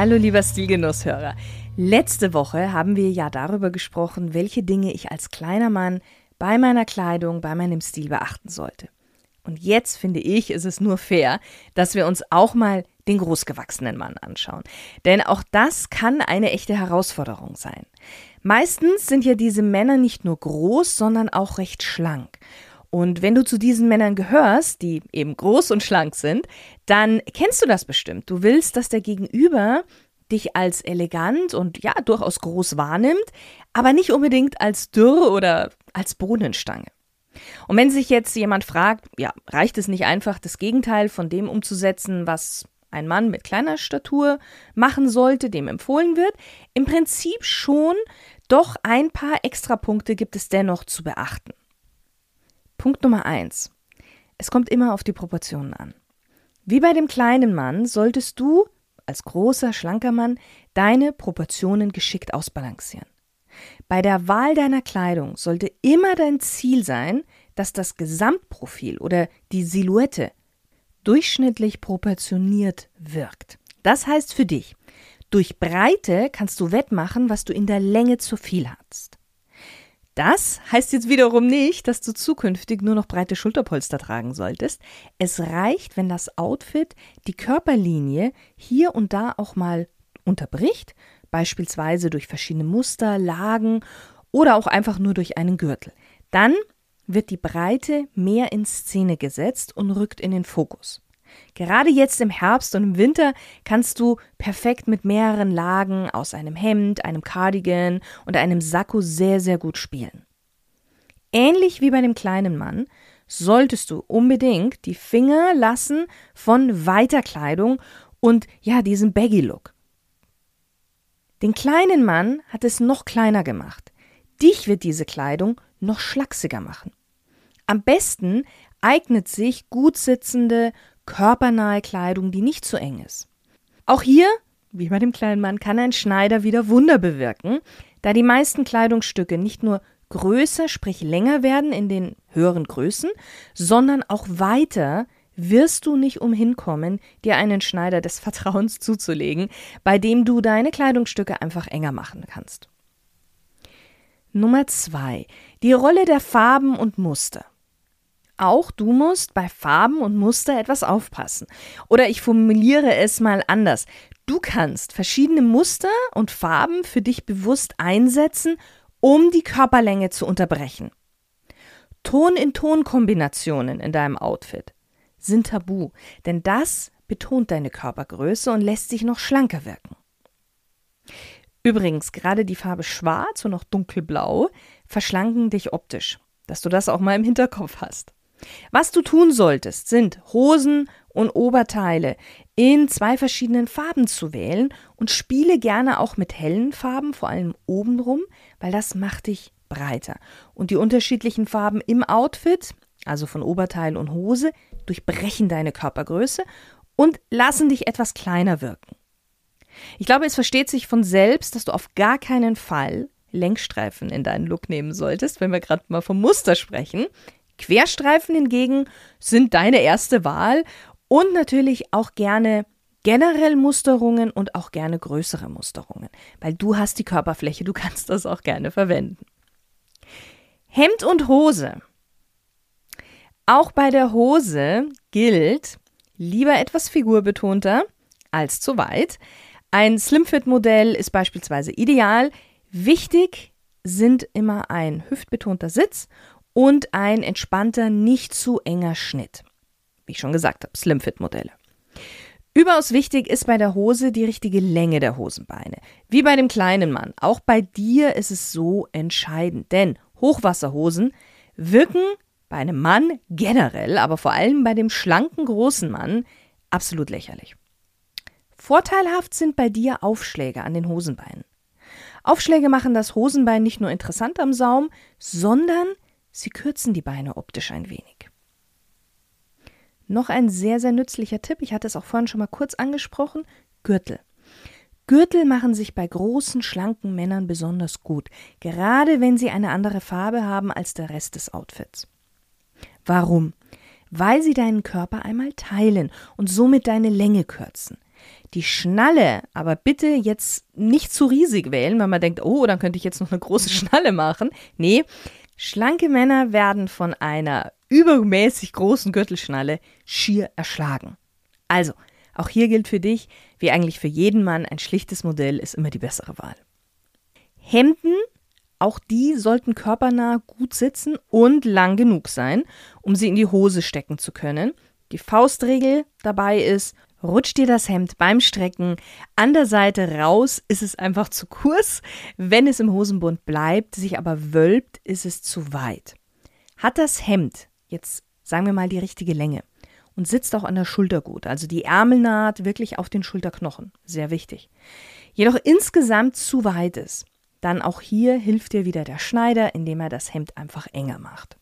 Hallo lieber Stilgenusshörer. Letzte Woche haben wir ja darüber gesprochen, welche Dinge ich als kleiner Mann bei meiner Kleidung, bei meinem Stil beachten sollte. Und jetzt finde ich, ist es nur fair, dass wir uns auch mal den großgewachsenen Mann anschauen. Denn auch das kann eine echte Herausforderung sein. Meistens sind ja diese Männer nicht nur groß, sondern auch recht schlank. Und wenn du zu diesen Männern gehörst, die eben groß und schlank sind, dann kennst du das bestimmt. Du willst, dass der Gegenüber dich als elegant und ja, durchaus groß wahrnimmt, aber nicht unbedingt als dürr oder als Bohnenstange. Und wenn sich jetzt jemand fragt, ja, reicht es nicht einfach, das Gegenteil von dem umzusetzen, was ein Mann mit kleiner Statur machen sollte, dem empfohlen wird? Im Prinzip schon, doch ein paar Extrapunkte gibt es dennoch zu beachten. Punkt Nummer eins. Es kommt immer auf die Proportionen an. Wie bei dem kleinen Mann solltest du als großer, schlanker Mann deine Proportionen geschickt ausbalancieren. Bei der Wahl deiner Kleidung sollte immer dein Ziel sein, dass das Gesamtprofil oder die Silhouette durchschnittlich proportioniert wirkt. Das heißt für dich, durch Breite kannst du wettmachen, was du in der Länge zu viel hast. Das heißt jetzt wiederum nicht, dass du zukünftig nur noch breite Schulterpolster tragen solltest. Es reicht, wenn das Outfit die Körperlinie hier und da auch mal unterbricht, beispielsweise durch verschiedene Muster, Lagen oder auch einfach nur durch einen Gürtel. Dann wird die Breite mehr in Szene gesetzt und rückt in den Fokus. Gerade jetzt im Herbst und im Winter kannst du perfekt mit mehreren Lagen aus einem Hemd, einem Cardigan und einem Sakko sehr, sehr gut spielen. Ähnlich wie bei dem kleinen Mann solltest du unbedingt die Finger lassen von weiter Kleidung und ja, diesem Baggy-Look. Den kleinen Mann hat es noch kleiner gemacht. Dich wird diese Kleidung noch schlachsiger machen. Am besten eignet sich gut sitzende, körpernahe Kleidung, die nicht zu eng ist. Auch hier, wie bei dem kleinen Mann, kann ein Schneider wieder Wunder bewirken, da die meisten Kleidungsstücke nicht nur größer, sprich länger werden in den höheren Größen, sondern auch weiter wirst du nicht umhin kommen, dir einen Schneider des Vertrauens zuzulegen, bei dem du deine Kleidungsstücke einfach enger machen kannst. Nummer zwei: Die Rolle der Farben und Muster. Auch du musst bei Farben und Muster etwas aufpassen. Oder ich formuliere es mal anders. Du kannst verschiedene Muster und Farben für dich bewusst einsetzen, um die Körperlänge zu unterbrechen. Ton-in-Ton-Kombinationen in deinem Outfit sind tabu, denn das betont deine Körpergröße und lässt sich noch schlanker wirken. Übrigens, gerade die Farbe Schwarz und auch Dunkelblau verschlanken dich optisch, dass du das auch mal im Hinterkopf hast. Was du tun solltest, sind Hosen und Oberteile in zwei verschiedenen Farben zu wählen und spiele gerne auch mit hellen Farben, vor allem obenrum, weil das macht dich breiter. Und die unterschiedlichen Farben im Outfit, also von Oberteil und Hose, durchbrechen deine Körpergröße und lassen dich etwas kleiner wirken. Ich glaube, es versteht sich von selbst, dass du auf gar keinen Fall Lenkstreifen in deinen Look nehmen solltest, wenn wir gerade mal vom Muster sprechen. Querstreifen hingegen sind deine erste Wahl und natürlich auch gerne generell Musterungen und auch gerne größere Musterungen, weil du hast die Körperfläche, du kannst das auch gerne verwenden. Hemd und Hose. Auch bei der Hose gilt, lieber etwas figurbetonter als zu weit. Ein Slimfit-Modell ist beispielsweise ideal. Wichtig sind immer ein hüftbetonter Sitz und ein entspannter, nicht zu enger Schnitt. Wie ich schon gesagt habe, Slimfit-Modelle. Überaus wichtig ist bei der Hose die richtige Länge der Hosenbeine. Wie bei dem kleinen Mann. Auch bei dir ist es so entscheidend, denn Hochwasserhosen wirken bei einem Mann generell, aber vor allem bei dem schlanken großen Mann absolut lächerlich. Vorteilhaft sind bei dir Aufschläge an den Hosenbeinen. Aufschläge machen das Hosenbein nicht nur interessant am Saum, sondern sie kürzen die Beine optisch ein wenig. Noch ein sehr, sehr nützlicher Tipp, ich hatte es auch vorhin schon mal kurz angesprochen, Gürtel. Gürtel machen sich bei großen, schlanken Männern besonders gut, gerade wenn sie eine andere Farbe haben als der Rest des Outfits. Warum? Weil sie deinen Körper einmal teilen und somit deine Länge kürzen. Die Schnalle, aber bitte jetzt nicht zu riesig wählen, weil man denkt, oh, dann könnte ich jetzt noch eine große Schnalle machen. Nee, schlanke Männer werden von einer übermäßig großen Gürtelschnalle schier erschlagen. Also, auch hier gilt für dich, wie eigentlich für jeden Mann, ein schlichtes Modell ist immer die bessere Wahl. Hemden, auch die sollten körpernah gut sitzen und lang genug sein, um sie in die Hose stecken zu können. Die Faustregel dabei ist, rutscht dir das Hemd beim Strecken an der Seite raus, ist es einfach zu kurz. Wenn es im Hosenbund bleibt, sich aber wölbt, ist es zu weit. Hat das Hemd, jetzt sagen wir mal die richtige Länge, und sitzt auch an der Schulter gut. Also die Ärmelnaht wirklich auf den Schulterknochen. Sehr wichtig. Jedoch insgesamt zu weit ist, dann auch hier hilft dir wieder der Schneider, indem er das Hemd einfach enger macht.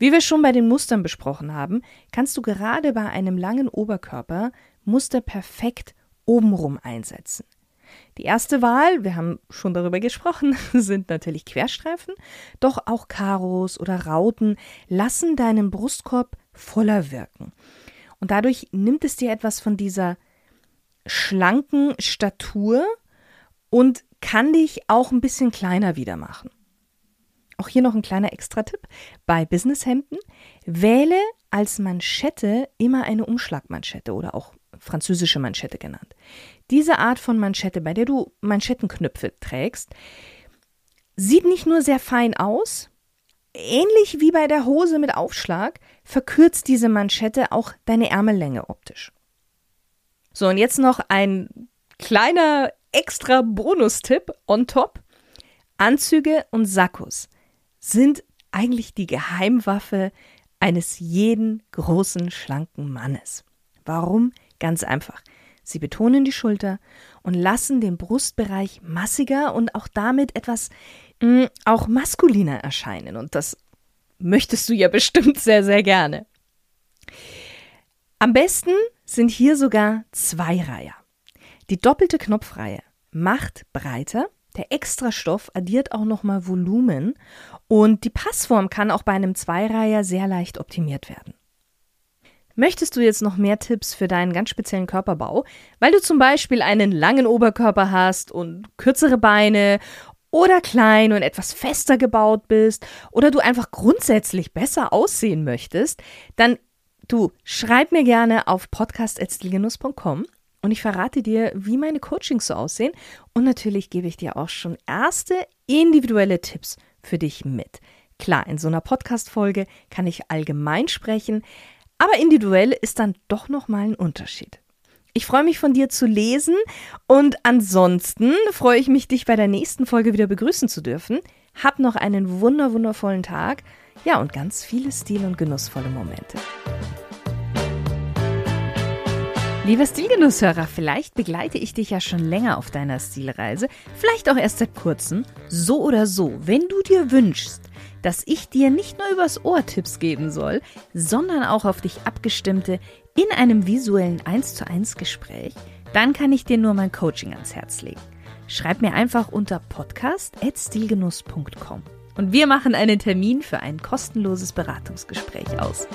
Wie wir schon bei den Mustern besprochen haben, kannst du gerade bei einem langen Oberkörper Muster perfekt obenrum einsetzen. Die erste Wahl, wir haben schon darüber gesprochen, sind natürlich Querstreifen, doch auch Karos oder Rauten lassen deinen Brustkorb voller wirken. Und dadurch nimmt es dir etwas von dieser schlanken Statur und kann dich auch ein bisschen kleiner wieder machen. Auch hier noch ein kleiner Extra-Tipp. Bei Businesshemden wähle als Manschette immer eine Umschlagmanschette oder auch französische Manschette genannt. Diese Art von Manschette, bei der du Manschettenknöpfe trägst, sieht nicht nur sehr fein aus, ähnlich wie bei der Hose mit Aufschlag, verkürzt diese Manschette auch deine Ärmellänge optisch. So, und jetzt noch ein kleiner extra Bonustipp on top. Anzüge und Sakkos sind eigentlich die Geheimwaffe eines jeden großen, schlanken Mannes. Warum? Ganz einfach. Sie betonen die Schulter und lassen den Brustbereich massiger und auch damit etwas mh, mm, auch maskuliner erscheinen. Und das möchtest du ja bestimmt sehr, sehr gerne. Am besten sind hier sogar zwei Reiher. Die doppelte Knopfreihe macht breiter, der Extrastoff addiert auch nochmal Volumen und die Passform kann auch bei einem Zweireiher sehr leicht optimiert werden. Möchtest du jetzt noch mehr Tipps für deinen ganz speziellen Körperbau, weil du zum Beispiel einen langen Oberkörper hast und kürzere Beine oder klein und etwas fester gebaut bist oder du einfach grundsätzlich besser aussehen möchtest, dann du schreib mir gerne auf podcast.stilgenuss.com und ich verrate dir, wie meine Coachings so aussehen und natürlich gebe ich dir auch schon erste individuelle Tipps für dich mit. Klar, in so einer Podcast-Folge kann ich allgemein sprechen, aber individuell ist dann doch nochmal ein Unterschied. Ich freue mich von dir zu lesen und ansonsten freue ich mich, dich bei der nächsten Folge wieder begrüßen zu dürfen. Hab noch einen wunder wundervollen Tag, ja und ganz viele stil- und genussvolle Momente. Lieber Stilgenusshörer, vielleicht begleite ich dich ja schon länger auf deiner Stilreise, vielleicht auch erst seit kurzem. So oder so, wenn du dir wünschst, dass ich dir nicht nur übers Ohr Tipps geben soll, sondern auch auf dich abgestimmte in einem visuellen 1 zu 1 Gespräch, dann kann ich dir nur mein Coaching ans Herz legen. Schreib mir einfach unter podcast.stilgenuss.com und wir machen einen Termin für ein kostenloses Beratungsgespräch aus.